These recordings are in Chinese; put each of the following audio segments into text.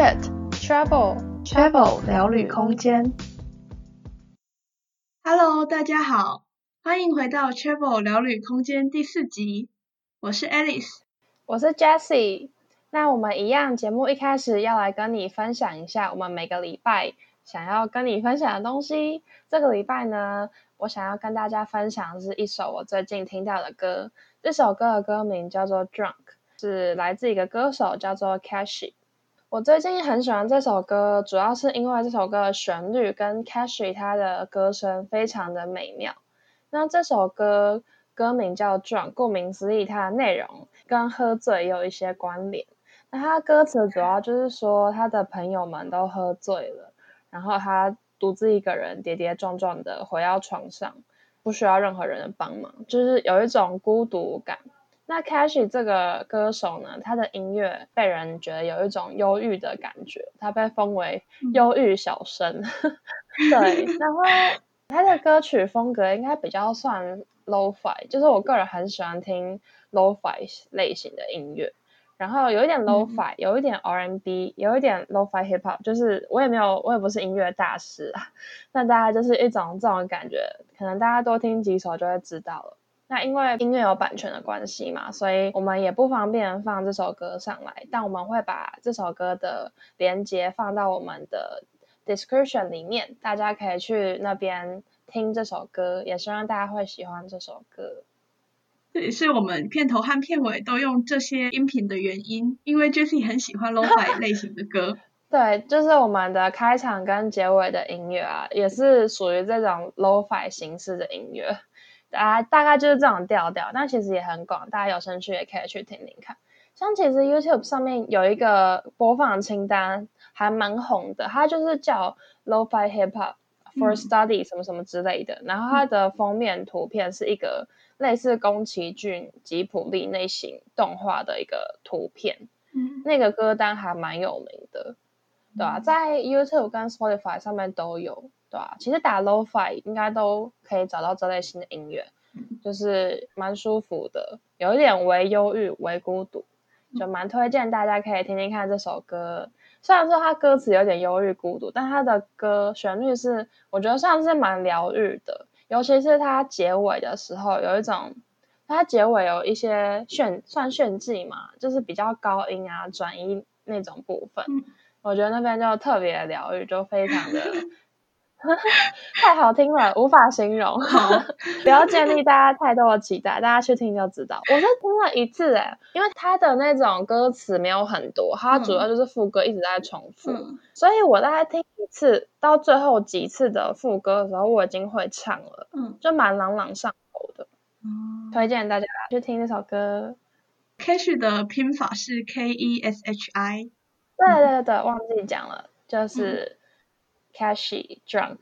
Chat Travel Travel 聊旅空间。Hello，大家好，欢迎回到 Travel 聊旅空间第四集。我是 Alice，我是 Jessie。那我们一样，节目一开始要来跟你分享一下我们每个礼拜想要跟你分享的东西。这个礼拜呢，我想要跟大家分享的是一首我最近听到的歌。这首歌的歌名叫做《Drunk》，是来自一个歌手叫做 Cash。我最近很喜欢这首歌，主要是因为这首歌的旋律跟 Cash 他的歌声非常的美妙。那这首歌歌名叫《Drunk》，顾名思义，它的内容跟喝醉有一些关联。那它歌词主要就是说，他的朋友们都喝醉了，然后他独自一个人跌跌撞撞的回到床上。不需要任何人的帮忙，就是有一种孤独感。那 Cash 这个歌手呢，他的音乐被人觉得有一种忧郁的感觉，他被封为忧郁小生。嗯、对，然后他的歌曲风格应该比较算 Lo-Fi，就是我个人很喜欢听 Lo-Fi 类型的音乐。然后有一点 Lo-Fi，、嗯、有一点 R&B，有一点 Lo-Fi Hip Hop，就是我也没有，我也不是音乐大师啊。那大家就是一种这种感觉，可能大家多听几首就会知道了。那因为音乐有版权的关系嘛，所以我们也不方便放这首歌上来，但我们会把这首歌的连接放到我们的 description 里面，大家可以去那边听这首歌，也希望大家会喜欢这首歌。这也是我们片头和片尾都用这些音频的原因，因为 Jessie 很喜欢 Lo-Fi 类型的歌。对，就是我们的开场跟结尾的音乐啊，也是属于这种 Lo-Fi 形式的音乐，大概大概就是这种调调。但其实也很广，大家有兴趣也可以去听听看。像其实 YouTube 上面有一个播放清单，还蛮红的，它就是叫 Lo-Fi Hip Hop for Study 什么什么之类的。嗯、然后它的封面图片是一个。类似宫崎骏、吉卜力类型动画的一个图片，嗯，那个歌单还蛮有名的，对吧、啊嗯？在 YouTube 跟 Spotify 上面都有，对吧、啊？其实打 Lo-Fi 应该都可以找到这类型的音乐，嗯、就是蛮舒服的，有一点微忧郁、微孤独，就蛮推荐大家可以听听看这首歌。虽然说它歌词有点忧郁、孤独，但它的歌旋律是我觉得算是蛮疗愈的。尤其是它结尾的时候，有一种，它结尾有一些炫，算炫技嘛，就是比较高音啊、转音那种部分，嗯、我觉得那边就特别疗愈，就非常的 太好听了，无法形容。好，不要建立大家太多的期待，大家去听就知道。我是听了一次哎，因为它的那种歌词没有很多，它主要就是副歌一直在重复，嗯、所以我大概听。次到最后几次的副歌的时候，我已经会唱了，嗯，就蛮朗朗上口的，嗯，推荐大家去听这首歌。Kesh 的拼法是 K E S H I，对对对，忘记讲了，就是 Cashy Drunk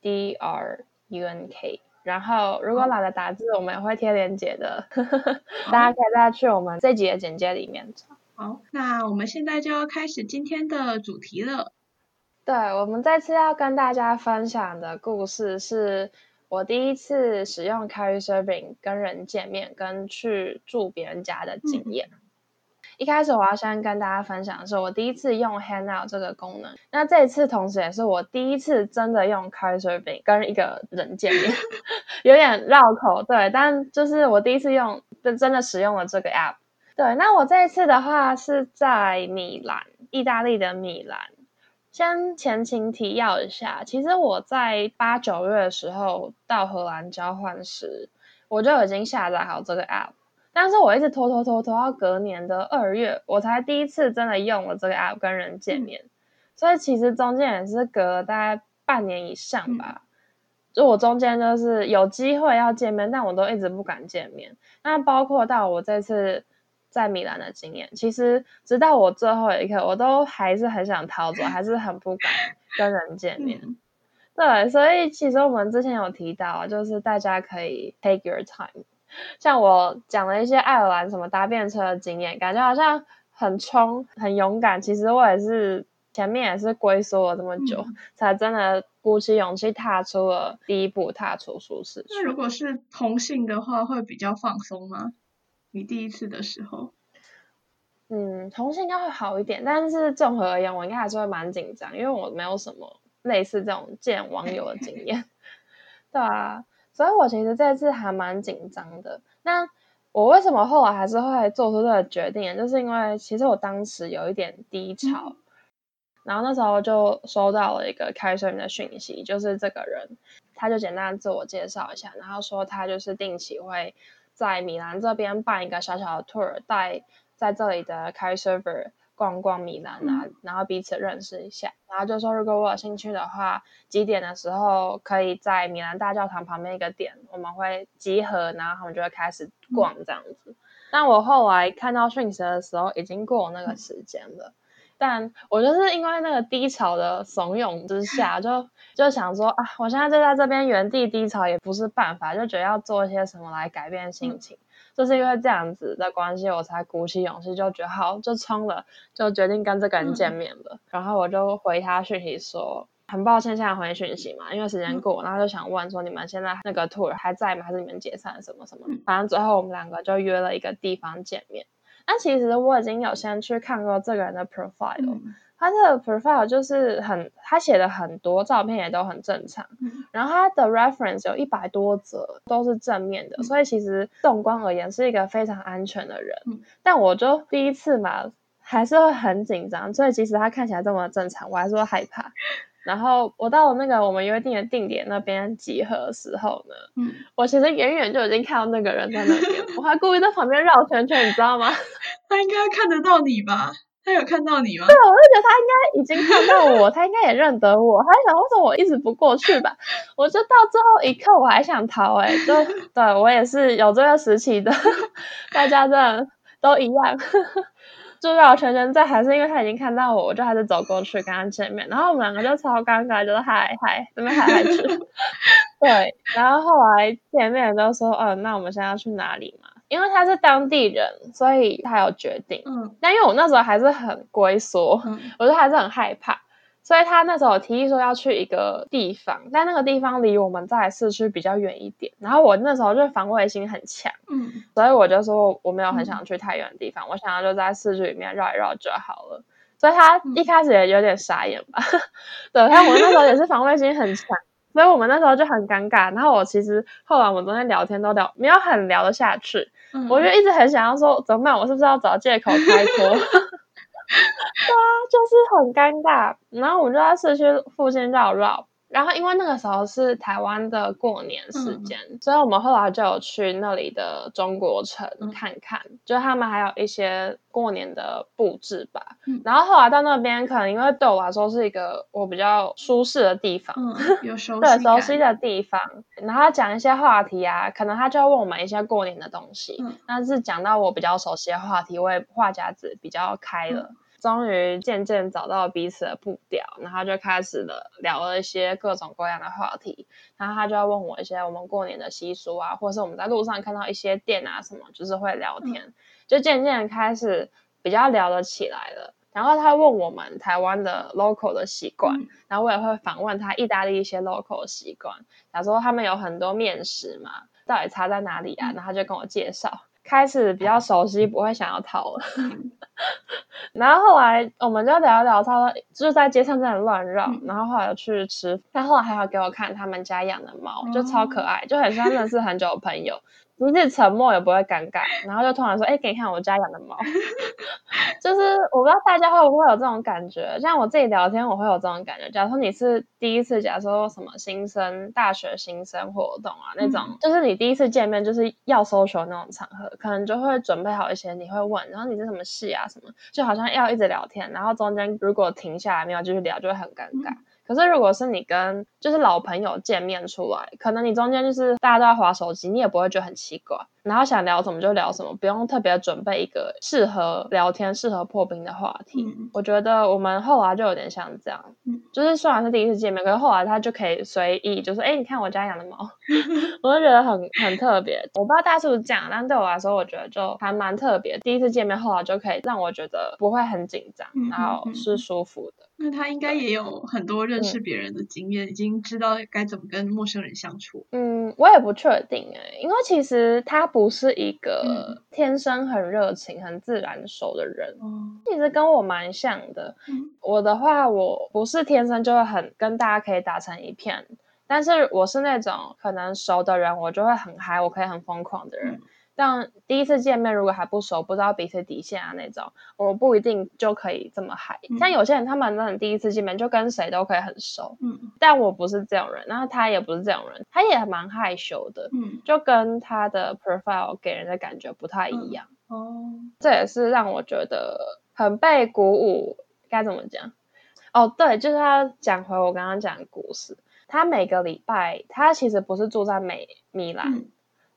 D R U N K。然后如果懒得打字，我们也会贴链接的，大家可以再去我们这集的简介里面找。好，那我们现在就要开始今天的主题了。对，我们这次要跟大家分享的故事是我第一次使用 Carry Serving 跟人见面，跟去住别人家的经验。嗯。一开始我要先跟大家分享的是我第一次用 Hangout 这个功能。那这一次同时也是我第一次真的用 Couchsurfing 跟一个人见面，有点绕口，对，但就是我第一次用，就真的使用了这个 App。对，那我这一次的话是在米兰，意大利的米兰。先前情提要一下，其实我在八九月的时候到荷兰交换时，我就已经下载好这个 app，但是我一直拖拖拖拖到隔年的二月，我才第一次真的用了这个 app 跟人见面，嗯、所以其实中间也是隔了大概半年以上吧。嗯、就我中间就是有机会要见面，但我都一直不敢见面。那包括到我这次。在米兰的经验，其实直到我最后一刻，我都还是很想逃走，还是很不敢跟人见面。嗯、对，所以其实我们之前有提到，就是大家可以 take your time。像我讲了一些爱尔兰什么搭便车的经验，感觉好像很冲、很勇敢。其实我也是前面也是龟缩了这么久，嗯、才真的鼓起勇气踏出了第一步，踏出舒适区。那如果是同性的话，会比较放松吗？你第一次的时候，嗯，同性应该会好一点，但是综合而言，我应该还是会蛮紧张，因为我没有什么类似这种见网友的经验。对啊，所以我其实这次还蛮紧张的。那我为什么后来还是会做出这个决定？就是因为其实我当时有一点低潮，嗯、然后那时候就收到了一个开声的讯息，就是这个人，他就简单自我介绍一下，然后说他就是定期会在米兰这边办一个小小的 tour，带在这里的 Kaiserver 逛逛米兰啊，嗯、然后彼此认识一下。然后就说如果我有兴趣的话，几点的时候可以在米兰大教堂旁边一个点，我们会集合，然后他们就会开始逛这样子。嗯、但我后来看到讯息的时候，已经过了那个时间了。嗯但我就是因为那个低潮的怂恿之下，就就想说啊，我现在就在这边原地低潮也不是办法，就觉得要做一些什么来改变心情。嗯、就是因为这样子的关系，我才鼓起勇气，就觉得好，就冲了，就决定跟这个人见面了。嗯、然后我就回他讯息说，很抱歉现在回讯息嘛，因为时间过，然后就想问说，你们现在那个 tour 还在吗？还是你们解散什么什么？反正最后我们两个就约了一个地方见面。那其实我已经有先去看过这个人的 profile，嗯、他的 profile 就是很，他写的很多照片也都很正常，嗯、然后他的 reference 有一百多则都是正面的，嗯、所以其实纵观而言是一个非常安全的人。嗯、但我就第一次嘛，还是会很紧张，所以即使他看起来这么正常，我还是会害怕。然后我到了那个我们约定的定点那边集合的时候呢，嗯，我其实远远就已经看到那个人在那边，我还故意在旁边绕圈圈，你知道吗？他应该看得到你吧？他有看到你吗？对，我就觉得他应该已经看到我，他应该也认得我。他想，为什么我一直不过去吧？我就到最后一刻我还想逃，欸，哎，就对我也是有这个时期的，大家真的都一样。就绕圈圈在，还是因为他已经看到我，我就还是走过去跟他见面，然后我们两个就超尴尬，就是嗨嗨，怎么嗨嗨去？对，然后后来见面就说，嗯，那我们现在要去哪里嘛？因为他是当地人，所以他有决定。嗯，但因为我那时候还是很龟缩，嗯、我就还是很害怕。所以他那时候提议说要去一个地方，但那个地方离我们在市区比较远一点。然后我那时候就防卫心很强，嗯，所以我就说我没有很想去太远的地方，嗯、我想要就在市区里面绕一绕就好了。所以他一开始也有点傻眼吧，嗯、对，但我那时候也是防卫心很强，所以我们那时候就很尴尬。然后我其实后来我们昨天聊天都聊没有很聊得下去，嗯、我就一直很想要说怎么办？我是不是要找借口开脱？对啊，就是很尴尬。然后我们就在市区附近绕绕。然后因为那个时候是台湾的过年时间，嗯、所以我们后来就有去那里的中国城看看。嗯、就他们还有一些过年的布置吧。嗯、然后后来到那边，可能因为对我来说是一个我比较舒适的地方，嗯、有熟悉 对熟悉的地方。然后他讲一些话题啊，可能他就要问我们一些过年的东西。嗯、但是讲到我比较熟悉的话题，我也话匣子比较开了。嗯终于渐渐找到彼此的步调，然后就开始了聊了一些各种各样的话题。然后他就要问我一些我们过年的习俗啊，或是我们在路上看到一些店啊什么，就是会聊天，嗯、就渐渐开始比较聊得起来了。然后他问我们台湾的 local 的习惯，嗯、然后我也会访问他意大利一些 local 的习惯。假如说他们有很多面食嘛，到底差在哪里啊？然后他就跟我介绍。开始比较熟悉，不会想要逃了。然后后来我们就聊一聊，他说就是在街上真的乱绕。然后后来又去吃，但后来还要给我看他们家养的猫，就超可爱，就很像认识很久的朋友。即使沉默也不会尴尬，然后就突然说：“哎，给你看我家养的猫。”就是我不知道大家会不会有这种感觉，像我自己聊天，我会有这种感觉。假如说你是第一次，假如说什么新生大学新生活动啊那种，嗯、就是你第一次见面就是要 social 那种场合，可能就会准备好一些，你会问，然后你是什么系啊什么，就好像要一直聊天，然后中间如果停下来没有继续聊，就会很尴尬。嗯可是，如果是你跟就是老朋友见面出来，可能你中间就是大家都在划手机，你也不会觉得很奇怪。然后想聊什么就聊什么，不用特别准备一个适合聊天、适合破冰的话题。嗯、我觉得我们后来就有点像这样，嗯、就是虽然是第一次见面，可是后来他就可以随意，就是哎，你看我家养的猫，我就觉得很很特别。我不知道大家是不是这样，但对我来说，我觉得就还蛮特别。第一次见面后来就可以让我觉得不会很紧张，嗯、然后是舒服的。那他应该也有很多认识别人的经验，嗯、已经知道该怎么跟陌生人相处。嗯，我也不确定哎，因为其实他。不是一个天生很热情、很自然熟的人，嗯，其实跟我蛮像的。嗯，我的话，我不是天生就会很跟大家可以打成一片，但是我是那种可能熟的人，我就会很嗨，我可以很疯狂的人。嗯但第一次见面，如果还不熟，不知道彼此底线啊那种，我不一定就可以这么嗨。嗯、像有些人，他们那种第一次见面就跟谁都可以很熟。嗯，但我不是这种人，然后他也不是这种人，他也蛮害羞的。嗯，就跟他的 profile 给人的感觉不太一样。嗯、哦，这也是让我觉得很被鼓舞。该怎么讲？哦，对，就是他讲回我刚刚讲的故事。他每个礼拜，他其实不是住在美米兰。嗯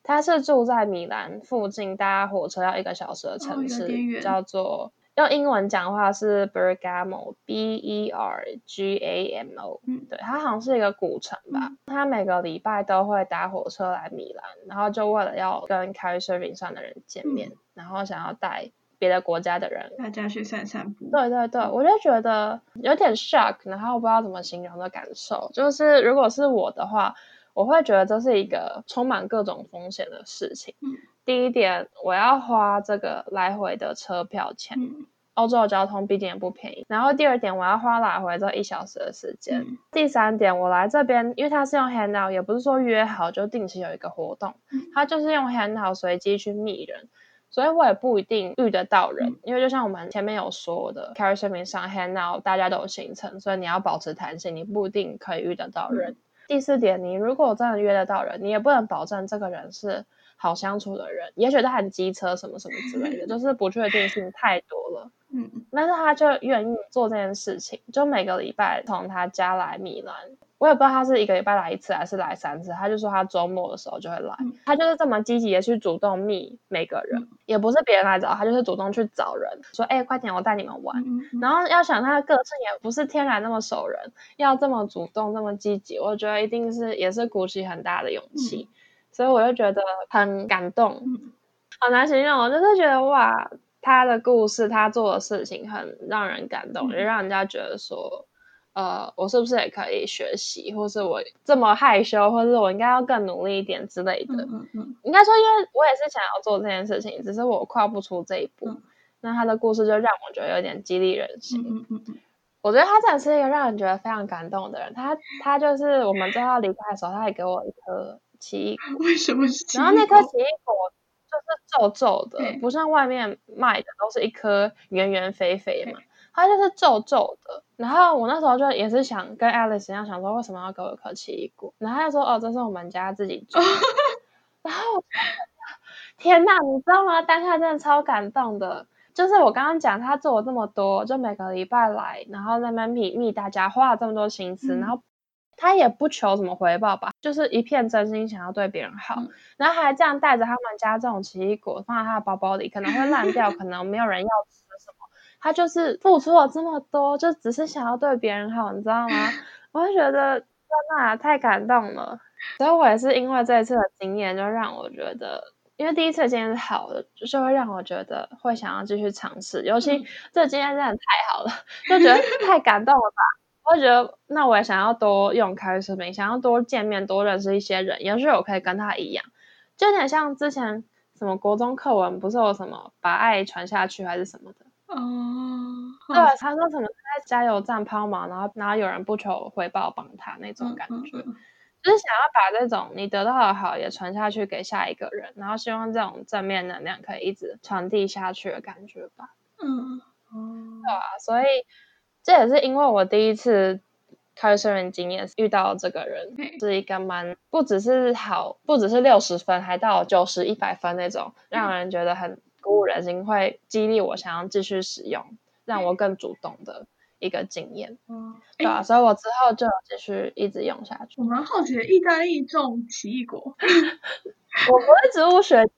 他是住在米兰附近，搭火车要一个小时的城市，哦、叫做用英文讲话是 Bergamo，B E R G A M O。嗯，对，它好像是一个古城吧。嗯、他每个礼拜都会搭火车来米兰，然后就为了要跟 Couchsurfing 上的人见面，嗯、然后想要带别的国家的人大家去散散步。对对对，我就觉得有点 shock，然后不知道怎么形容的感受，就是如果是我的话。我会觉得这是一个充满各种风险的事情。嗯、第一点，我要花这个来回的车票钱，嗯、欧洲的交通毕竟也不便宜。然后第二点，我要花来回这一小时的时间。嗯、第三点，我来这边，因为他是用 handout，也不是说约好就定期有一个活动，他、嗯、就是用 handout 随机去觅人，所以我也不一定遇得到人。嗯、因为就像我们前面有说的，Couchsurfing 上 hand out，大家都有行程，所以你要保持弹性，你不一定可以遇得到人。嗯第四点，你如果真的约得到人，你也不能保证这个人是好相处的人，也许他很机车什么什么之类的，就是不确定性太多了。嗯，但是他就愿意做这件事情，就每个礼拜从他家来米兰。我也不知道他是一个礼拜来一次还是来三次，他就说他周末的时候就会来，嗯、他就是这么积极的去主动觅每个人，嗯、也不是别人来找他，就是主动去找人，说哎、欸，快点，我带你们玩。然后要想他的个性也不是天然那么熟人，要这么主动这么积极，我觉得一定是也是鼓起很大的勇气，嗯、所以我就觉得很感动，嗯、好难形容，我就是觉得哇，他的故事，他做的事情很让人感动，也、嗯、让人家觉得说。呃，我是不是也可以学习，或是我这么害羞，或是我应该要更努力一点之类的？嗯嗯，嗯应该说，因为我也是想要做这件事情，只是我跨不出这一步。嗯、那他的故事就让我觉得有点激励人心。嗯嗯嗯、我觉得他真的是一个让人觉得非常感动的人。他他就是我们最后要离开的时候，他也给我一颗奇异果。为什么？然后那颗奇异果就是皱皱的，不像外面卖的都是一颗圆圆肥肥嘛。它就是皱皱的，然后我那时候就也是想跟 Alice 一样，想说为什么要给我一颗奇异果，然后他就说哦，这是我们家自己种的，然后天哪，你知道吗？当下真的超感动的，就是我刚刚讲他做了这么多，就每个礼拜来，然后在那边觅觅大家，花了这么多心思，嗯、然后他也不求什么回报吧，就是一片真心想要对别人好，嗯、然后还这样带着他们家这种奇异果放在他的包包里，可能会烂掉，可能没有人要吃。他就是付出了这么多，就只是想要对别人好，你知道吗？我会觉得真的太感动了。所以我也是因为这一次的经验，就让我觉得，因为第一次的经验是好的，就是会让我觉得会想要继续尝试。尤其这个经验真的太好了，就觉得太感动了吧。我会觉得，那我也想要多用 Couchsurfing，想要多见面，多认识一些人，也许我可以跟他一样，就有点像之前什么国中课文，不是有什么把爱传下去还是什么的。哦，oh, 对，他说什么在加油站抛锚，然后然后有人不求回报帮他那种感觉，嗯嗯嗯、就是想要把这种你得到的好也传下去给下一个人，然后希望这种正面能量可以一直传递下去的感觉吧。嗯，哦，对啊，所以这也是因为我第一次 Couchsurfing 经验遇到这个人，是一个蛮不只是好，不只是六十分，还到九十一百分那种，让人觉得很。鼓舞人心，会激励我想要继续使用，让我更主动的一个经验。嗯，对啊，欸、所以我之后就继续一直用下去。我蛮好奇，意大利种奇异果？我不是植物学家，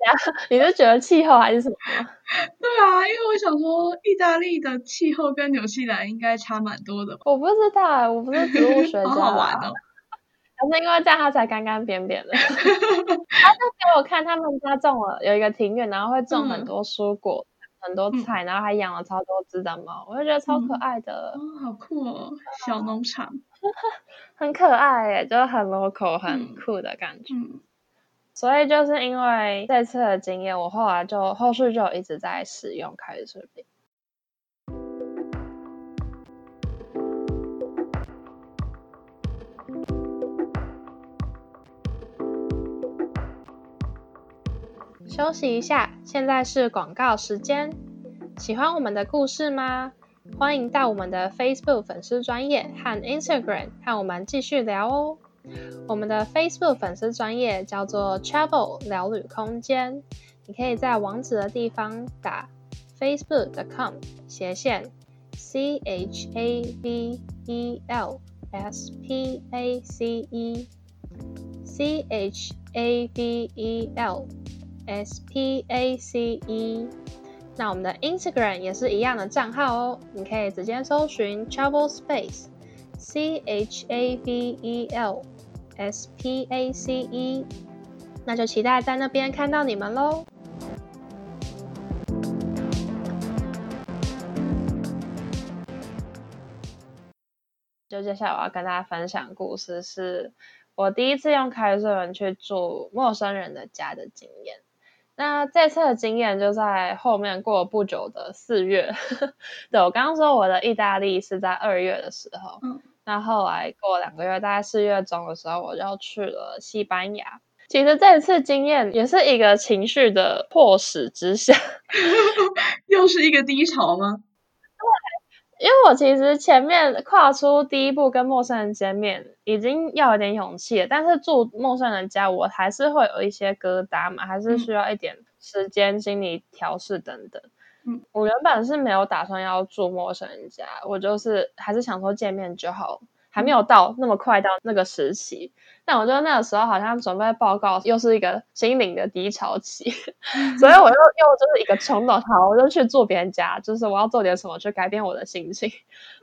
你是觉得气候还是什么？对啊，因为我想说，意大利的气候跟纽西兰应该差蛮多的吧？我不知道，我不是植物 学家。好好玩哦。还是因为这样，它才干干扁扁的。他就给我看他们家种了有一个庭院，然后会种很多蔬果、嗯、很多菜，然后还养了超多只的猫，我就觉得超可爱的。嗯、哦，好酷哦，小农场，很可爱耶，就是很 local、很酷的感觉。所以就是因为这次的经验，我后来就后续就一直在使用凯瑞顺休息一下，现在是广告时间。喜欢我们的故事吗？欢迎到我们的 Facebook 粉丝专业和 Instagram 和我们继续聊哦。我们的 Facebook 粉丝专业叫做 Travel 聊旅空间，你可以在网址的地方打 facebook.com 斜线 c h a v e l s p a c e c h a v e l s p a c e。那我们的 Instagram 也是一样的账号哦，你可以直接搜寻 Travel Space c h a v e l S P A C E，那就期待在那边看到你们喽。就接下来我要跟大家分享故事，是我第一次用凯瑞文去住陌生人的家的经验。那这次的经验就在后面过了不久的四月。对，我刚刚说我的意大利是在二月的时候。嗯那后来过两个月，大概四月中的时候，我就去了西班牙。其实这次经验也是一个情绪的迫使之下，又是一个低潮吗？对，因为我其实前面跨出第一步跟陌生人见面，已经要有点勇气了。但是住陌生人家，我还是会有一些疙瘩嘛，还是需要一点时间、心理调试等等。嗯，我原本是没有打算要住陌生人家，我就是还是想说见面就好，还没有到那么快到那个时期。但我觉得那个时候好像准备报告又是一个心灵的低潮期，所以我又又就是一个冲动，好，我就去住别人家，就是我要做点什么去改变我的心情。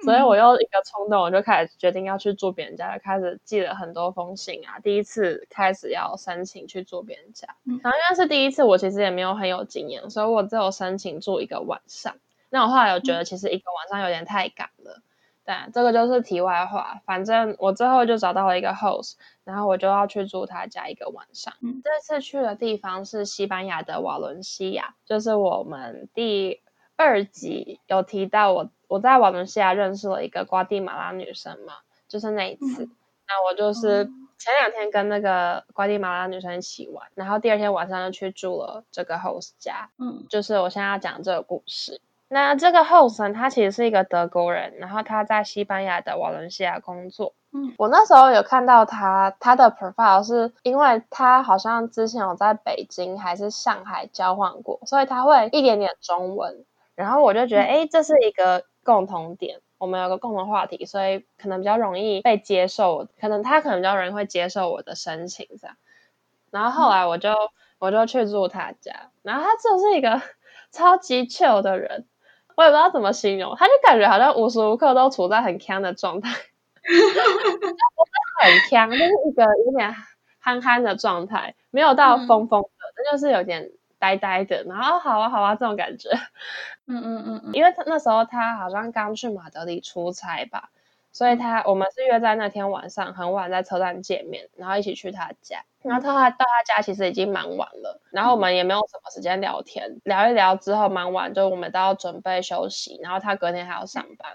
所以我又一个冲动，我就开始决定要去住别人家，就开始寄了很多封信啊。第一次开始要申请去住别人家，然后因为是第一次，我其实也没有很有经验，所以我只有申请住一个晚上。那我后来有觉得，其实一个晚上有点太赶了。对，这个就是题外话。反正我最后就找到了一个 host，然后我就要去住他家一个晚上。嗯，这次去的地方是西班牙的瓦伦西亚，就是我们第二集有提到我我在瓦伦西亚认识了一个瓜地马拉女生嘛，就是那一次。嗯，那我就是前两天跟那个瓜地马拉女生一起玩，然后第二天晚上就去住了这个 host 家。嗯，就是我现在要讲这个故事。那这个 host 他其实是一个德国人，然后他在西班牙的瓦伦西亚工作。嗯，我那时候有看到他他的 profile，是因为他好像之前有在北京还是上海交换过，所以他会一点点中文。然后我就觉得，哎，这是一个共同点，我们有个共同话题，所以可能比较容易被接受，可能他可能比较容易会接受我的申请这样。然后后来我就我就去住他家，然后他就是一个 超级 chill 的人。我也不知道怎么形容，他就感觉好像无时无刻都处在很锵的状态，不是很锵，就是一个有点憨憨的状态，没有到疯疯的，那、嗯、就是有点呆呆的，然后好啊好啊这种感觉，嗯嗯嗯嗯，因为他那时候他好像刚去马德里出差吧。所以他我们是约在那天晚上很晚在车站见面，然后一起去他家。然后他到他家其实已经蛮晚了，然后我们也没有什么时间聊天，聊一聊之后蛮晚，就我们都要准备休息。然后他隔天还要上班，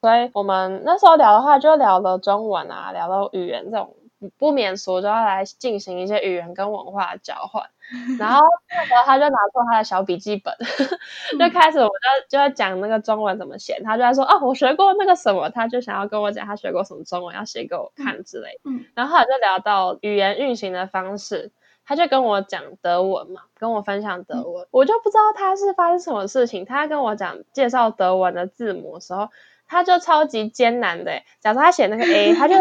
所以我们那时候聊的话就聊了中文啊，聊了语言这种。不免俗就要来进行一些语言跟文化的交换，然后那时候他就拿出他的小笔记本，就开始我就就在讲那个中文怎么写，他就在说哦，我学过那个什么，他就想要跟我讲他学过什么中文要写给我看之类，嗯，然后后来就聊到语言运行的方式，他就跟我讲德文嘛，跟我分享德文，我就不知道他是发生什么事情，他跟我讲介绍德文的字母的时候，他就超级艰难的，假如他写那个 A，他就。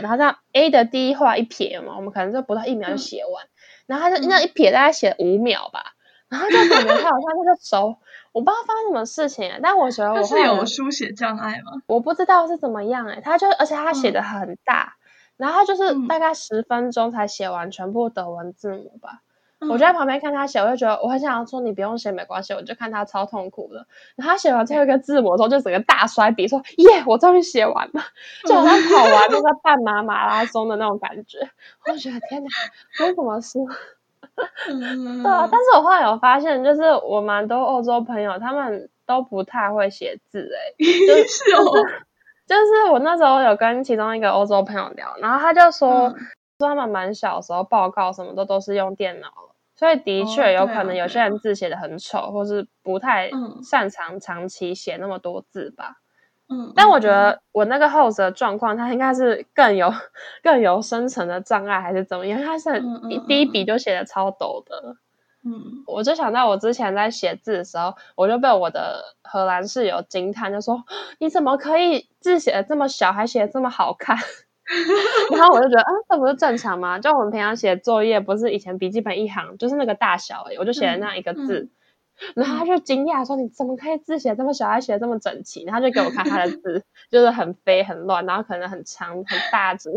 然后这样 A 的第一画一撇嘛，我们可能就不到一秒就写完，嗯、然后他就那一撇大概写五秒吧，嗯、然后就感觉他好像那个手，我不知道发生什么事情，但我觉得我是有书写障碍吗？我不知道是怎么样哎，他就而且他写的很大，嗯、然后他就是大概十分钟才写完全部德文字母吧，我就在旁边看他写，我就觉得我很想要说你不用写没关系，我就看他超痛苦的。然后他写完最后一个字母之后，就整个大摔笔说耶，我终于写完了，就好像跑完那个半马马拉松的那种感觉。我觉得天哪，我怎么输？对啊，但是我后来有发现，就是我蛮多欧洲朋友，他们都不太会写字，哎，就是哦，就是我那时候有跟其中一个欧洲朋友聊，然后他就说，嗯、说他们蛮小时候报告什么的都是用电脑了，所以的确有可能有些人字写的很丑，哦啊啊、或是不太擅长长期写那么多字吧。嗯，但我觉得我那个 host 的状况，他应该是更有更有深层的障碍，还是怎么样？他是第第一笔就写的超抖的。嗯，我就想到我之前在写字的时候，我就被我的荷兰室友惊叹，就说：“ 你怎么可以字写的这么小，还写的这么好看？” 然后我就觉得，啊，这不是正常吗？就我们平常写作业，不是以前笔记本一行就是那个大小而已，我就写了那样一个字。嗯嗯然后他就惊讶说：“你怎么可以字写这么小，还写这么整齐？”然后就给我看他的字，就是很飞很乱，然后可能很长很大字。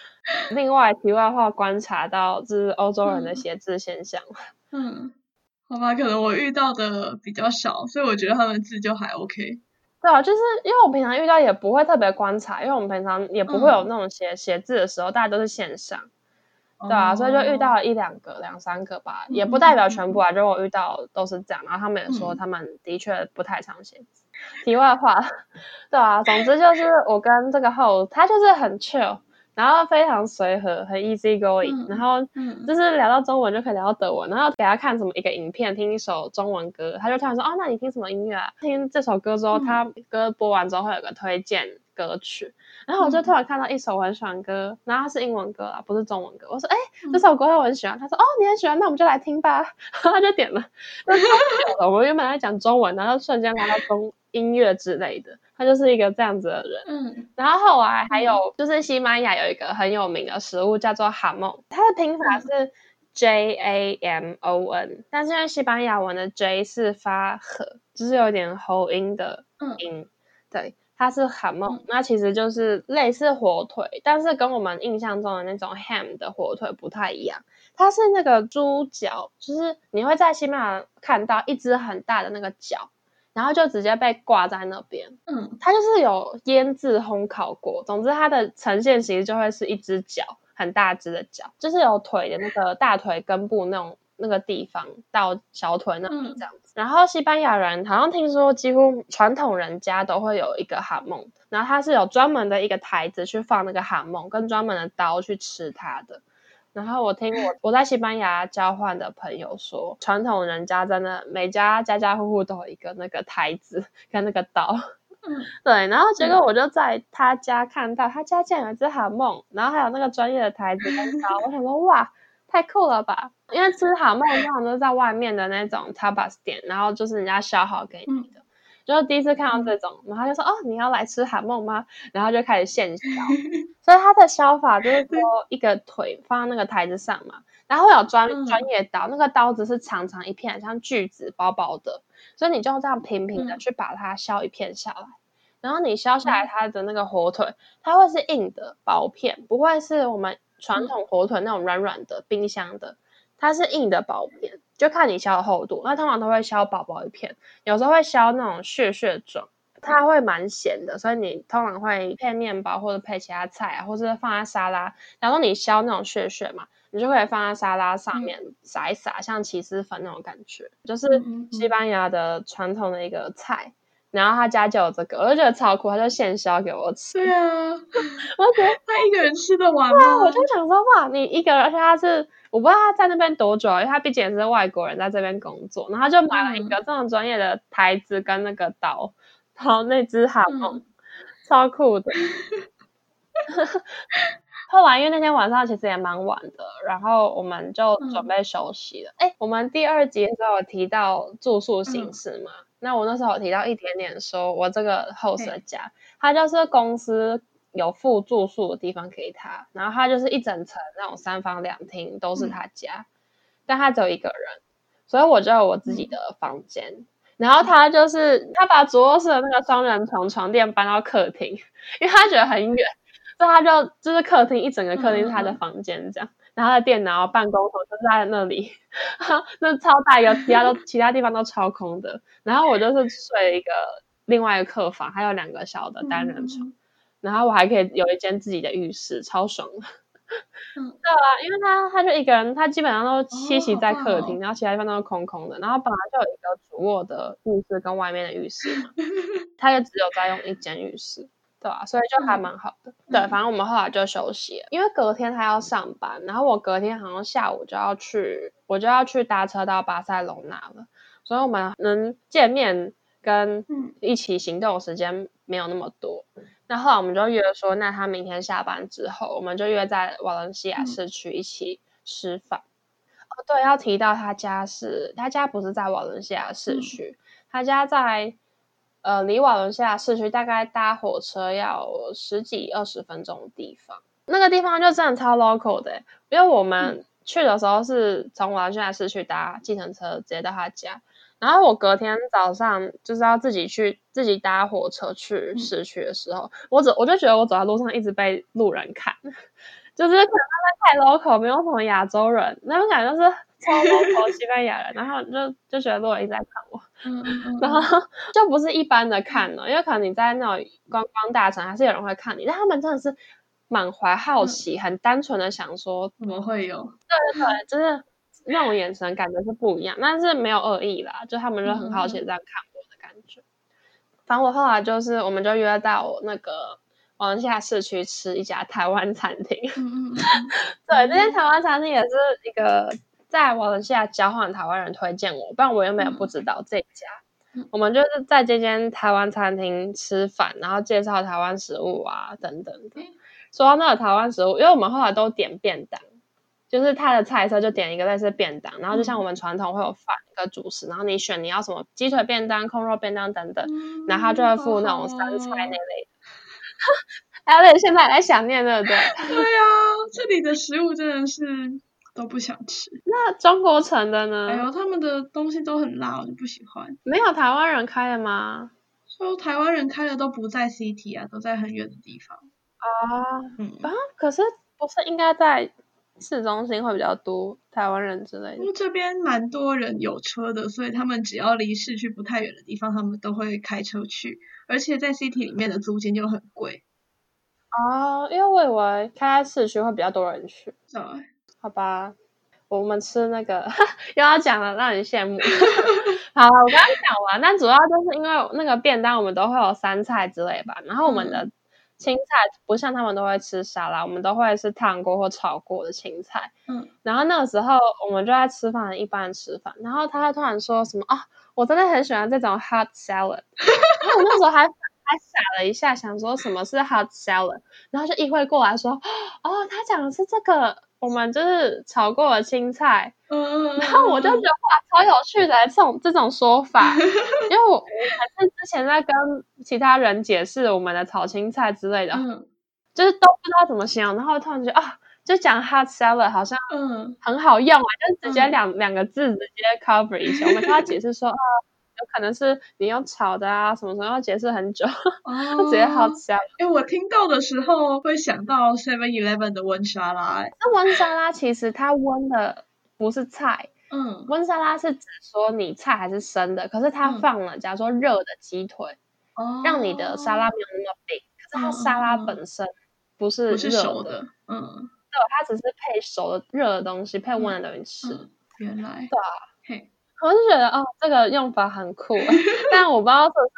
另外，题外话观察到，就是欧洲人的写字现象。嗯，好吧，可能我遇到的比较少，所以我觉得他们字就还 OK。对啊，就是因为我平常遇到也不会特别观察，因为我们平常也不会有那种写、嗯、写字的时候，大家都是线上。对啊，所以就遇到了一两个、两三个吧，也不代表全部啊。就我遇到都是这样，然后他们也说他们的确不太常写字。题外话，对啊，总之就是我跟这个 host 他就是很 chill，然后非常随和，很 easy going，然后就是聊到中文就可以聊到德文，然后给他看什么一个影片，听一首中文歌，他就突然说哦，那你听什么音乐啊？听这首歌之后，他歌播完之后会有个推荐。歌曲，然后我就突然看到一首我很喜欢的歌，然后它是英文歌啦，不是中文歌。我说：“哎、欸，这首歌我很喜欢。”他说：“哦，你很喜欢，那我们就来听吧。”然后他就点了。我们原本在讲中文，然后瞬间来到中音乐之类的。他就是一个这样子的人。嗯。然后后来还有就是西班牙有一个很有名的食物叫做哈梦，它的拼法是 J A M O N，但是因为西班牙文的 J 是发和，就是有点喉音的音，对。它是哈梦，那其实就是类似火腿，但是跟我们印象中的那种 ham 的火腿不太一样。它是那个猪脚，就是你会在西班牙看到一只很大的那个脚，然后就直接被挂在那边。嗯，它就是有腌制烘烤过。总之，它的呈现形式就会是一只脚，很大只的脚，就是有腿的那个大腿根部那种。那个地方到小腿那里这样子，嗯、然后西班牙人好像听说几乎传统人家都会有一个哈梦，然后它是有专门的一个台子去放那个哈梦，跟专门的刀去吃它的。然后我听我我在西班牙交换的朋友说，传统人家真的每家家家户户都有一个那个台子跟那个刀，嗯，对。然后结果我就在他家看到他家竟然有一只蛤梦，然后还有那个专业的台子跟刀，我想说哇。太酷了吧！因为吃好梦通常都是在外面的那种 tapas 店，然后就是人家削好给你的。嗯、就是第一次看到这种，然后就说：“哦，你要来吃哈梦吗？”然后就开始现削。所以它的削法就是说，一个腿放在那个台子上嘛，然后会有专专业刀，那个刀子是长长一片，像锯子，薄薄的，所以你就这样平平的去把它削一片下来。然后你削下来它的那个火腿，它会是硬的薄片，不会是我们。传统火腿那种软软的冰箱的，它是硬的薄片，就看你削的厚度。那通常都会削薄薄一片，有时候会削那种屑屑状，它会蛮咸的，所以你通常会配面包或者配其他菜啊，或者放在沙拉。然后你削那种屑屑嘛，你就可以放在沙拉上面撒一撒，像起司粉那种感觉，就是西班牙的传统的一个菜。然后他家就有这个，我就觉得超酷，他就现削给我吃。对啊，我觉得他一个人吃得完吗？啊，我就想说哇，你一个人，而且他是我不知道他在那边多久，因为他毕竟也是外国人，在这边工作，然后他就买了一个这种专业的台子跟那个刀，然后那只哈梦，嗯、超酷的。后来因为那天晚上其实也蛮晚的，然后我们就准备休息了。哎、嗯，我们第二集的时候有提到住宿形式嘛？嗯那我那时候有提到一点点，说我这个 host 的家，他就是公司有附住宿的地方给他，然后他就是一整层那种三房两厅都是他家，但他只有一个人，所以我就有我自己的房间。然后他就是他把主卧室的那个双人床床垫搬到客厅，因为他觉得很远，所以他就就是客厅一整个客厅是他的房间这样。然后他的电脑、办公桌就在那里，那超大一个，其他都其他地方都超空的。然后我就是睡一个另外一个客房，还有两个小的单人床，嗯、然后我还可以有一间自己的浴室，超爽的。嗯，对啊，因为他他就一个人，他基本上都栖息在客厅，哦、然后其他地方都是空空的。然后本来就有一个主卧的浴室跟外面的浴室，他也只有在用一间浴室。对啊，所以就还蛮好的。嗯、对，反正我们后来就休息了，因为隔天他要上班，然后我隔天好像下午就要去，我就要去搭车到巴塞隆纳了，所以我们能见面跟一起行动的时间没有那么多。嗯、那后来我们就约说，那他明天下班之后，我们就约在瓦伦西亚市区一起吃饭。嗯、哦，对，要提到他家是，他家不是在瓦伦西亚市区，嗯、他家在。呃，离瓦伦西亚市区大概搭火车要十几二十分钟的地方，那个地方就真的超 local 的，因为我们去的时候是从瓦伦西亚市区搭计程车直接到他家，然后我隔天早上就是要自己去自己搭火车去市区的时候，嗯、我走我就觉得我走在路上一直被路人看，就是可能他们太 local，没有什么亚洲人，那种感觉就是。超 local 西班牙人，然后就就觉得路人一直在看我，嗯嗯嗯、然后 就不是一般的看了，因为可能你在那种观光大城，还是有人会看你，但他们真的是满怀好奇，嗯、很单纯的想说怎么会有？对对对，就是那种眼神感觉是不一样，但是没有恶意啦，就他们就很好奇这样看我的感觉。嗯、反正我后来就是，我们就约到那个瓦伦西亚市区吃一家台湾餐厅，嗯嗯、对，那间台湾餐厅也是一个。在瓦伦西亚交换台湾人推荐我，不然我原本也不知道这一家。嗯、我们就是在这间台湾餐厅吃饭，然后介绍台湾食物啊等等的。说到那个台湾食物，因为我们后来都点便当，就是他的菜色就点一个类似便当，然后就像我们传统会有饭一个主食，然后你选你要什么鸡腿便当、空肉便当等等，嗯、然后他就会附那种三菜那类的。还有点现在还在想念，对不对？对呀、啊，这里的食物真的是。都不想吃。那中国城的呢？哎呦，他们的东西都很辣，我就不喜欢。没有台湾人开的吗？说台湾人开的都不在 City 啊，都在很远的地方。啊，嗯啊，可是不是应该在市中心会比较多台湾人之类的？因为这边蛮多人有车的，所以他们只要离市区不太远的地方，他们都会开车去。而且在 City 里面的租金就很贵。啊，因为我以为开在市区会比较多人去。对。好吧，我们吃那个 又要讲了，让人羡慕。好了，我刚刚讲完，但主要就是因为那个便当我们都会有三菜之类吧，然后我们的青菜不像他们都会吃沙拉，我们都会是烫过或炒过的青菜。嗯，然后那个时候我们就在吃饭，一般吃饭，然后他突然说什么啊，我真的很喜欢这种 hot salad，然后我那时候还。还傻了一下，想说什么是 hot salad，然后就意会过来说，哦，他讲的是这个，我们就是炒过的青菜。嗯，然后我就觉得哇，超有趣的这种这种说法，因为我 我还是之前在跟其他人解释我们的炒青菜之类的，嗯，就是都不知道怎么形容，然后突然觉得啊，就讲 hot seller 好像嗯。很好用啊，就直接两两个字直接 cover 一下，我们跟他解释说 啊。有可能是你用炒的啊，什么什么要解释很久，哦、直接好吃啊！因为我听到的时候会想到 Seven Eleven 的温沙拉，欸，那温沙拉其实它温的不是菜，嗯，温沙拉是指说你菜还是生的，可是它放了，假如说热的鸡腿，哦，让你的沙拉没有那么冰，可是它沙拉本身不是热的，嗯，对，它只是配熟的热的东西，配温的东西吃，嗯，原来，对啊，嘿。我就觉得哦，这个用法很酷，但我不知道是不是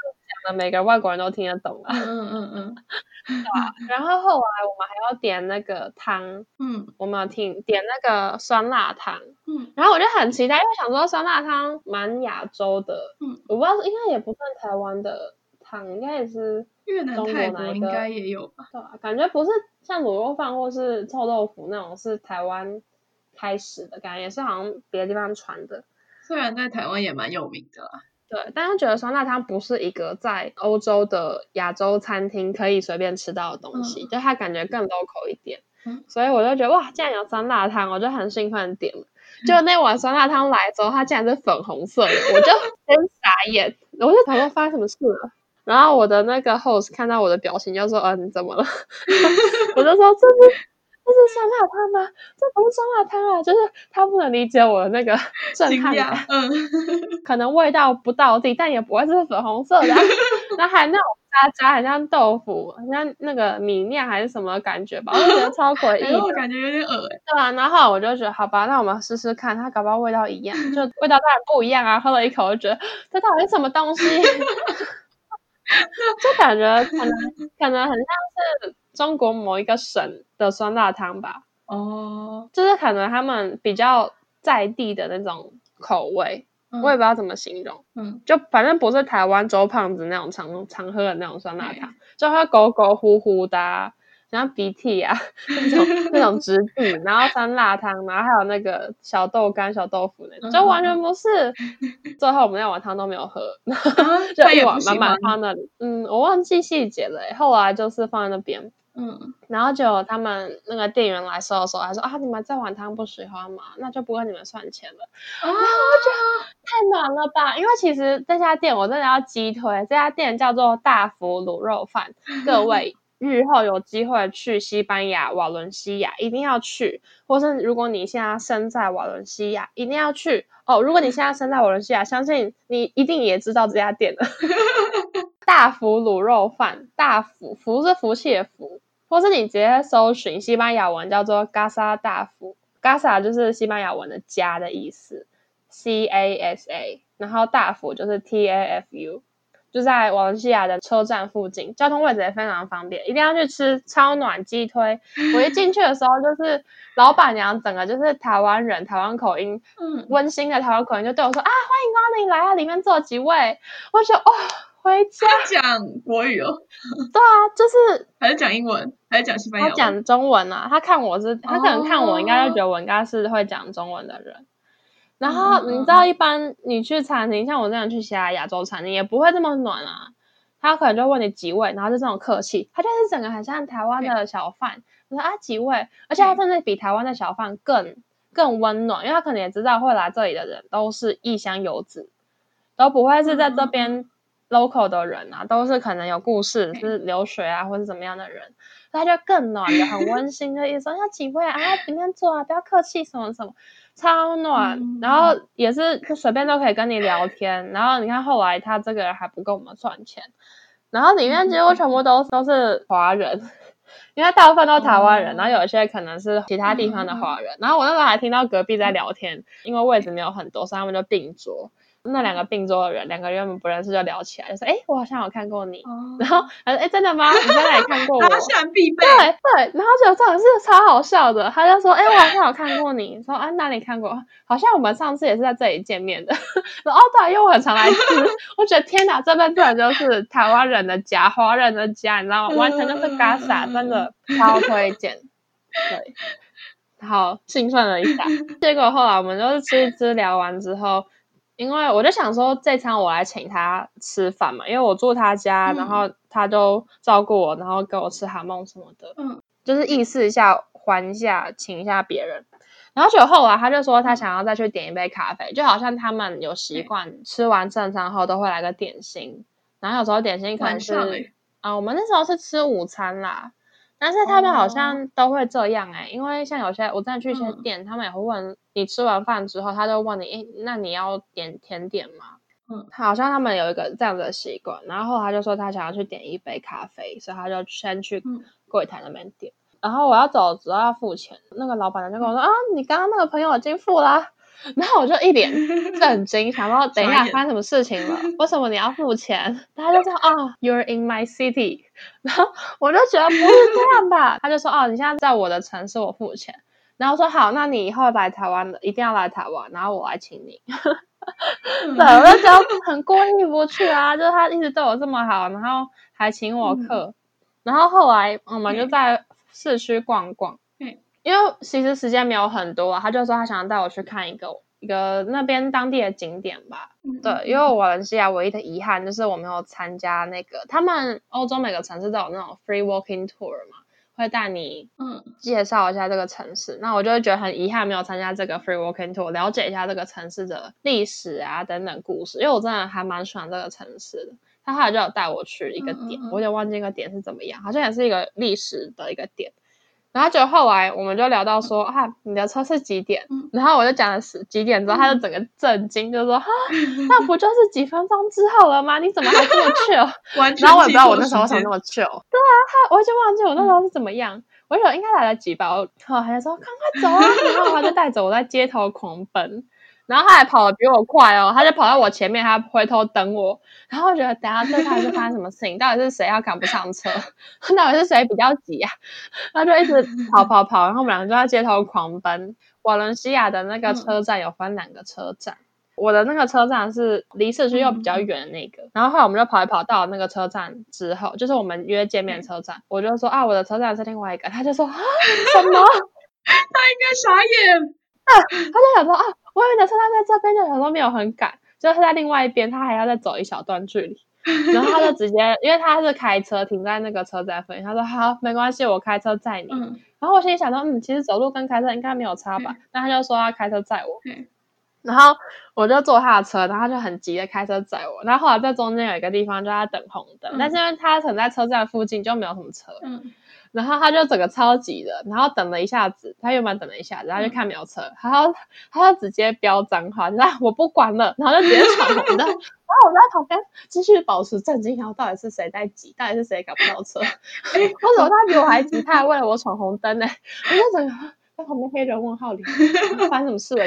讲的每个外国人都听得懂啊。嗯嗯嗯嗯，对吧？然后后来我们还要点那个汤，嗯，我们要听点那个酸辣汤，嗯，然后我就很期待，因为想说酸辣汤蛮亚洲的，嗯，我不知道应该也不算台湾的汤，应该也是越南、泰国应该也有吧？对啊，感觉不是像卤肉饭或是臭豆腐那种是台湾开始的，感觉也是好像别的地方传的。虽然在台湾也蛮有名的啦，对，但是觉得酸辣汤不是一个在欧洲的亚洲餐厅可以随便吃到的东西，嗯、就它感觉更 local 一点，嗯、所以我就觉得哇，竟然有酸辣汤，我就很兴奋点了。就那碗酸辣汤来之后，它竟然是粉红色的，我就 真傻眼，我就想说发生什么事了。然后我的那个 host 看到我的表情就说：“嗯、呃，你怎么了？” 我就说：“这是这是酸辣汤吗？这不是酸辣汤啊！就是他不能理解我的那个 震撼感，嗯，可能味道不到地，但也不会是粉红色的，然后还那种渣渣，很像豆腐，很像那个米面还是什么感觉吧？我就觉得超诡异，我感觉有点恶心。对啊，然后我就觉得好吧，那我们试试看，它搞不好味道一样，就味道当然不一样啊！喝了一口就觉得这到底是什么东西？就感觉可能可能很像是。中国某一个省的酸辣汤吧，哦，就是可能他们比较在地的那种口味，嗯、我也不知道怎么形容，嗯，就反正不是台湾周胖子那种常常喝的那种酸辣汤，嗯、就它勾勾糊糊的、啊，像鼻涕啊那种那种质地，然后酸辣汤，然后还有那个小豆干、小豆腐那种，就完全不是。嗯、最后我们那碗汤都没有喝，嗯、就一碗满满放那里，嗯，我忘记细节了，后来就是放在那边。嗯，然后就他们那个店员来收的时候，还说啊，你们这碗汤不喜欢吗？那就不跟你们算钱了。啊，我觉得太暖了吧！因为其实这家店我真的要激推，这家店叫做大福卤肉饭。各位日后有机会去西班牙瓦伦西亚，一定要去；或是如果你现在身在瓦伦西亚，一定要去哦。如果你现在身在瓦伦西亚，相信你一定也知道这家店了。大福卤肉饭，大福福是福气的福，或是你直接搜寻西班牙文叫做 Casa 大福，Casa 就是西班牙文的家的意思，C A S A，然后大福就是 T A F U，就在瓦伦西亚的车站附近，交通位置也非常方便，一定要去吃，超暖鸡腿。我一进去的时候，就是老板娘整个就是台湾人，台湾口音，嗯，温馨的台湾口音就对我说啊，欢迎光临，来啊，里面坐几位，我说哦。回家讲国语哦，对啊，就是 还是讲英文，还是讲西班牙文？他讲中文啊，他看我是，他可能看我应该就觉得我应该是会讲中文的人。Oh. 然后你知道，一般你去餐厅，像我这样去其他亚洲餐厅，也不会这么暖啊。他可能就问你几位，然后就这种客气，他就是整个很像台湾的小贩。我.说啊几位，而且他甚至比台湾的小贩更更温暖，因为他可能也知道会来这里的人都是异乡游子，都不会是在这边。Oh. local 的人啊，都是可能有故事，是留学啊，或是怎么样的人，他就更暖的，很温馨的意思。要 几位啊？里面坐啊，不要客气，什么什么，超暖。嗯、然后也是随便都可以跟你聊天。然后你看后来他这个人还不跟我们算钱，然后里面几乎全部都都是华人，因为大部分都是台湾人，然后有一些可能是其他地方的华人。然后我那时候还听到隔壁在聊天，因为位置没有很多，所以他们就并桌。那两个并桌的人，两个原本不认识就聊起来，就说：“哎、欸，我好像有看过你。哦” 然后他说：“哎、欸，真的吗？你在哪里看过我？” 他选必备。对对，然后就这种是超好笑的。他就说：“哎、欸，我好像有看过你。”说：“啊，哪里看过？好像我们上次也是在这里见面的。”说：“哦，对，因为我很常来吃。”我觉得天哪，这边真的就是台湾人的家，华人的家，你知道吗？完全就是 Casa，真的超推荐。对，好兴奋了一下。结果后来我们就是吃一吃，聊完之后。因为我就想说，这餐我来请他吃饭嘛，因为我住他家，嗯、然后他都照顾我，然后给我吃哈梦什么的，嗯，就是意思一下还一下，请一下别人。然后就后来他就说他想要再去点一杯咖啡，就好像他们有习惯吃完正餐后都会来个点心，然后有时候点心可能是啊、呃，我们那时候是吃午餐啦。但是他们好像都会这样哎、欸，因为像有些我再去一些店，嗯、他们也会问你吃完饭之后，他就问你，诶，那你要点甜点吗？嗯，好像他们有一个这样的习惯。然后他就说他想要去点一杯咖啡，所以他就先去柜台那边点。嗯、然后我要走，只要付钱，那个老板娘就跟我说、嗯、啊，你刚刚那个朋友已经付啦。然后我就一脸 震惊，想说等一下发生什么事情了？为什么你要付钱？他就说啊、oh,，You're in my city。然后我就觉得不是这样吧。他就说哦，你现在在我的城市，我付钱。然后说好，那你以后来台湾的一定要来台湾，然后我来请你。对，我就觉得很过意不去啊，就是他一直对我这么好，然后还请我客。嗯、然后后来我们就在市区逛逛。因为其实时间没有很多啊，他就说他想要带我去看一个一个那边当地的景点吧。嗯、对，因为瓦伦西亚唯一的遗憾就是我没有参加那个，他们欧洲每个城市都有那种 free walking tour 嘛，会带你嗯介绍一下这个城市。嗯、那我就会觉得很遗憾没有参加这个 free walking tour，了解一下这个城市的历史啊等等故事。因为我真的还蛮喜欢这个城市的。他后来就有带我去一个点，我有点忘记那个点是怎么样，好像也是一个历史的一个点。然后就后来我们就聊到说啊，你的车是几点？嗯、然后我就讲了十几点之后，嗯、他就整个震惊，就说哈，那不就是几分钟之后了吗？你怎么还这么 chill？然后我也不知道我那时候为什么那么 chill。对啊，他我已经忘记我那时候是怎么样。嗯、我就说应该来得及吧。我后来说赶快走啊，然后他就带着我在街头狂奔。然后他还跑得比我快哦，他就跑到我前面，他回头等我。然后我觉得，等下这到底是发生什么事情？到底是谁要赶不上车？到底是谁比较急啊？他就一直跑跑跑，然后我们两个就在街头狂奔。瓦伦西亚的那个车站有分两个车站，嗯、我的那个车站是离市区又比较远的那个。嗯、然后后来我们就跑一跑到那个车站之后，就是我们约见面车站，嗯、我就说啊，我的车站是另外一个。他就说啊，什么？他应该傻眼。啊，他就想说啊。我以为你的车站在这边，就想说没有很赶，就是他在另外一边，他还要再走一小段距离，然后他就直接，因为他是开车停在那个车站附近，他说好，没关系，我开车载你。嗯、然后我心里想说，嗯，其实走路跟开车应该没有差吧？那、嗯、他就说他开车载我，嗯、然后我就坐他的车，然后他就很急的开车载我。然后后来在中间有一个地方就在等红灯，嗯、但是因为他停在车站附近，就没有什么车。嗯然后他就整个超级的，然后等了一下子，他原本等了一下子，然后就看没有车，然后他就直接飙脏话，然后我不管了，然后就直接闯红灯，然后我在旁边继续保持镇静，然后到底是谁在挤，到底是谁赶不到车？为什么他比我还急？他还为了我闯红灯呢？我就整个在旁边黑人问号里，发生什么事了？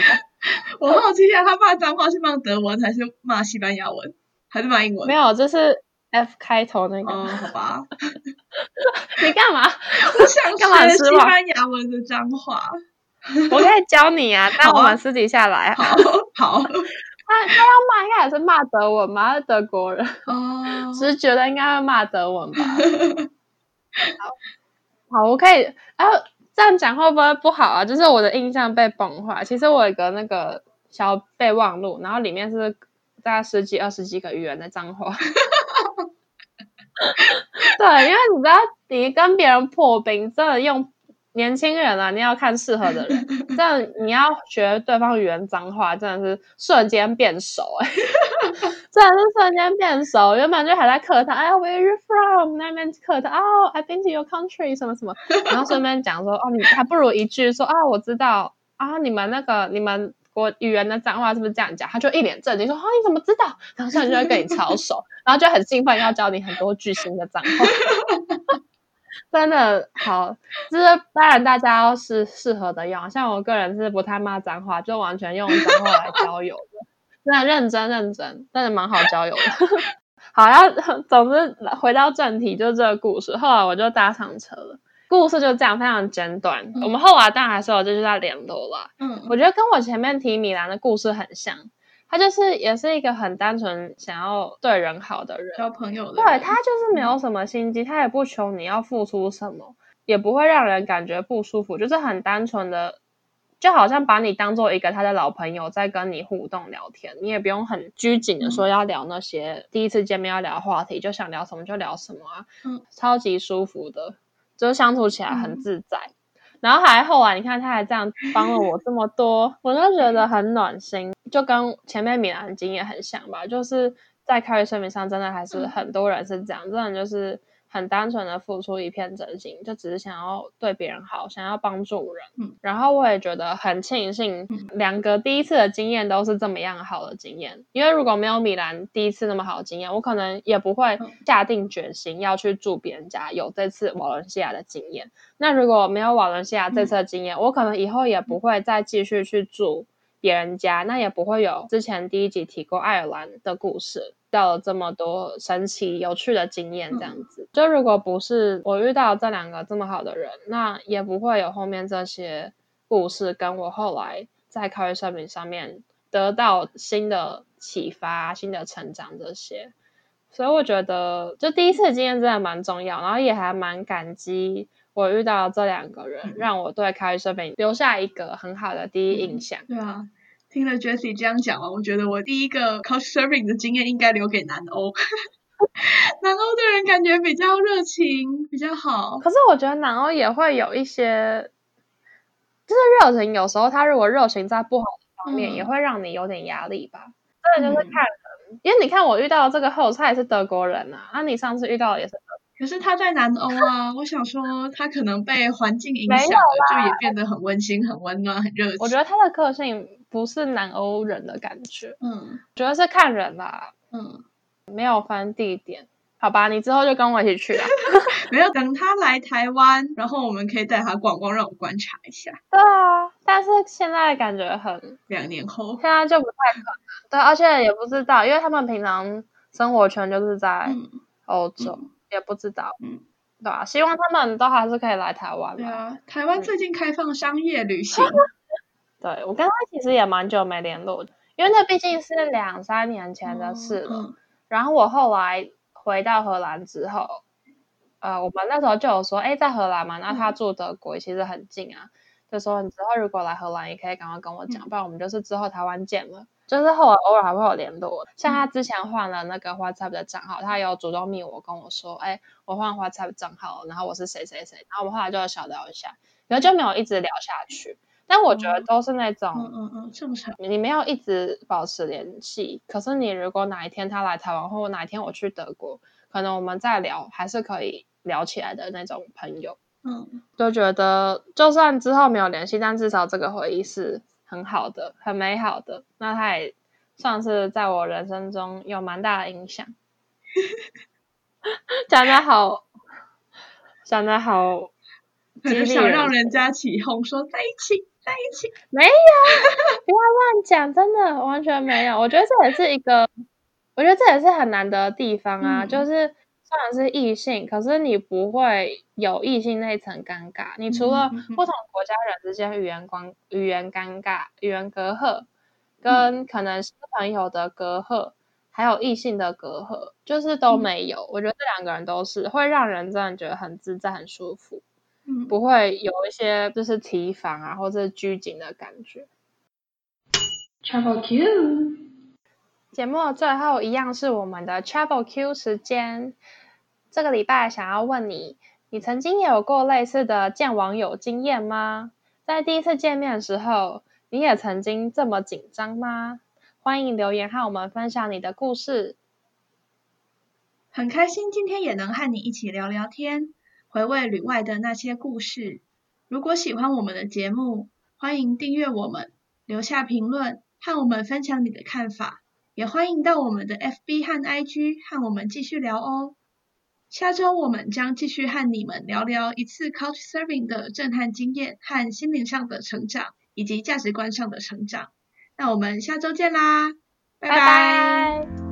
我好奇一下，他骂脏话是骂德文还是骂西班牙文，还是骂英文？没有，就是。F 开头那个，嗯，好吧。你干嘛？我想 干嘛西班牙文的脏话。我可以教你啊，但我们私底下来。好，好。他 他要骂，应该也是骂德文吧？是德国人。哦。只是觉得应该会骂德文吧。好，好，我可以。哎，这样讲会不会不好啊？就是我的印象被崩坏。其实我有个那个小备忘录，然后里面是大概十几、二十几个语言的脏话。对，因为你知道，你跟别人破冰，真的用年轻人啊，你要看适合的人。真的，你要学对方语言脏话，真的是瞬间变熟哎，真的是瞬间变熟。原本就还在客套，哎，Where are you from？那边客套，哦，I've been to your country，什么什么，然后顺便讲说，哦，你还不如一句说啊，我知道啊，你们那个你们。我语言的脏话是不是这样讲？他就一脸震惊说：“啊，你怎么知道？”然后现在就会跟你超熟，然后就很兴奋要教你很多句新的脏话。真的好，就是当然大家要是适合的用，像我个人是不太骂脏话，就完全用脏话来交友的。真的认真认真，真的蛮好交友的。好，要总之回到正题，就是这个故事。后来我就搭上车了。故事就这样，非常简短。嗯、我们后来当然还是有继续在联络啦。嗯，我觉得跟我前面提米兰的故事很像，他就是也是一个很单纯想要对人好的人，交朋友的人。对，他就是没有什么心机，嗯、他也不求你要付出什么，也不会让人感觉不舒服，就是很单纯的，就好像把你当做一个他的老朋友在跟你互动聊天，你也不用很拘谨的说要聊那些、嗯、第一次见面要聊话题，就想聊什么就聊什么啊，嗯，超级舒服的。就相处起来很自在，嗯、然后还后来你看他还这样帮了我这么多，我都觉得很暖心，就跟前面米兰的经验很像吧，就是在咖啡睡眠上真的还是很多人是这样，真的就是。很单纯的付出一片真心，就只是想要对别人好，想要帮助人。嗯，然后我也觉得很庆幸，两个第一次的经验都是这么样好的经验。因为如果没有米兰第一次那么好的经验，我可能也不会下定决心要去住别人家，有这次瓦伦西亚的经验。那如果没有瓦伦西亚这次的经验，我可能以后也不会再继续去住别人家，那也不会有之前第一集提过爱尔兰的故事。到了这么多神奇有趣的经验，这样子，嗯、就如果不是我遇到这两个这么好的人，那也不会有后面这些故事，跟我后来在开运生命上面得到新的启发、新的成长这些。所以我觉得，就第一次经验真的蛮重要，然后也还蛮感激我遇到这两个人，嗯、让我对开运生命留下一个很好的第一印象。嗯、对啊。听了 Jessie 这样讲完，我觉得我第一个 Couchsurfing 的经验应该留给南欧。南欧的人感觉比较热情，比较好。可是我觉得南欧也会有一些，就是热情。有时候他如果热情在不好的方面，嗯、也会让你有点压力吧。真的就是看人，嗯、因为你看我遇到的这个他也是德国人啊，那、啊、你上次遇到的也是德国人。可是他在南欧啊，我想说他可能被环境影响了，就也变得很温馨、很温暖、很热情。我觉得他的个性不是南欧人的感觉，嗯，主要是看人啦，嗯，没有分地点。好吧，你之后就跟我一起去啊。没有，等他来台湾，然后我们可以带他逛逛，让我观察一下。对啊，但是现在感觉很两年后，现在就不太可能。对，而且也不知道，因为他们平常生活圈就是在欧洲，嗯、也不知道。嗯，对啊，希望他们都还是可以来台湾。对啊，台湾最近开放商业旅行。嗯、对，我跟他其实也蛮久没联络的，因为那毕竟是两三年前的事了。嗯嗯、然后我后来。回到荷兰之后，呃，我们那时候就有说，哎，在荷兰嘛，那他住德国其实很近啊，嗯、就说你之后如果来荷兰，也可以赶快跟我讲，嗯、不然我们就是之后台湾见了。就是后来偶尔还会有联络，像他之前换了那个 WhatsApp 的账号，他有主动密我跟我说，哎，我换 WhatsApp 账号，然后我是谁谁谁，然后我们后来就小聊一下，然后就没有一直聊下去。但我觉得都是那种，嗯嗯嗯，正常。你没有一直保持联系，可是你如果哪一天他来台湾，或者哪一天我去德国，可能我们再聊，还是可以聊起来的那种朋友。嗯，就觉得就算之后没有联系，但至少这个回忆是很好的，很美好的。那他也算是在我人生中有蛮大的影响。讲得好，讲得好，很 想让人家起哄说在一起。在一起没有，不要乱讲，真的完全没有。我觉得这也是一个，我觉得这也是很难得的地方啊。嗯、就是虽然是异性，可是你不会有异性那一层尴尬。你除了不同国家人之间语言关语言尴尬、语言隔阂，跟可能是朋友的隔阂，还有异性的隔阂，就是都没有。嗯、我觉得这两个人都是会让人真的觉得很自在、很舒服。嗯，不会有一些就是提防啊，或者拘谨的感觉。Travel Q，节目的最后一样是我们的 Travel Q 时间。这个礼拜想要问你，你曾经也有过类似的见网友经验吗？在第一次见面的时候，你也曾经这么紧张吗？欢迎留言和我们分享你的故事。很开心今天也能和你一起聊聊天。回味旅外的那些故事。如果喜欢我们的节目，欢迎订阅我们，留下评论，和我们分享你的看法。也欢迎到我们的 FB 和 IG 和我们继续聊哦。下周我们将继续和你们聊聊一次 Couchsurfing 的震撼经验和心灵上的成长，以及价值观上的成长。那我们下周见啦，拜拜。拜拜。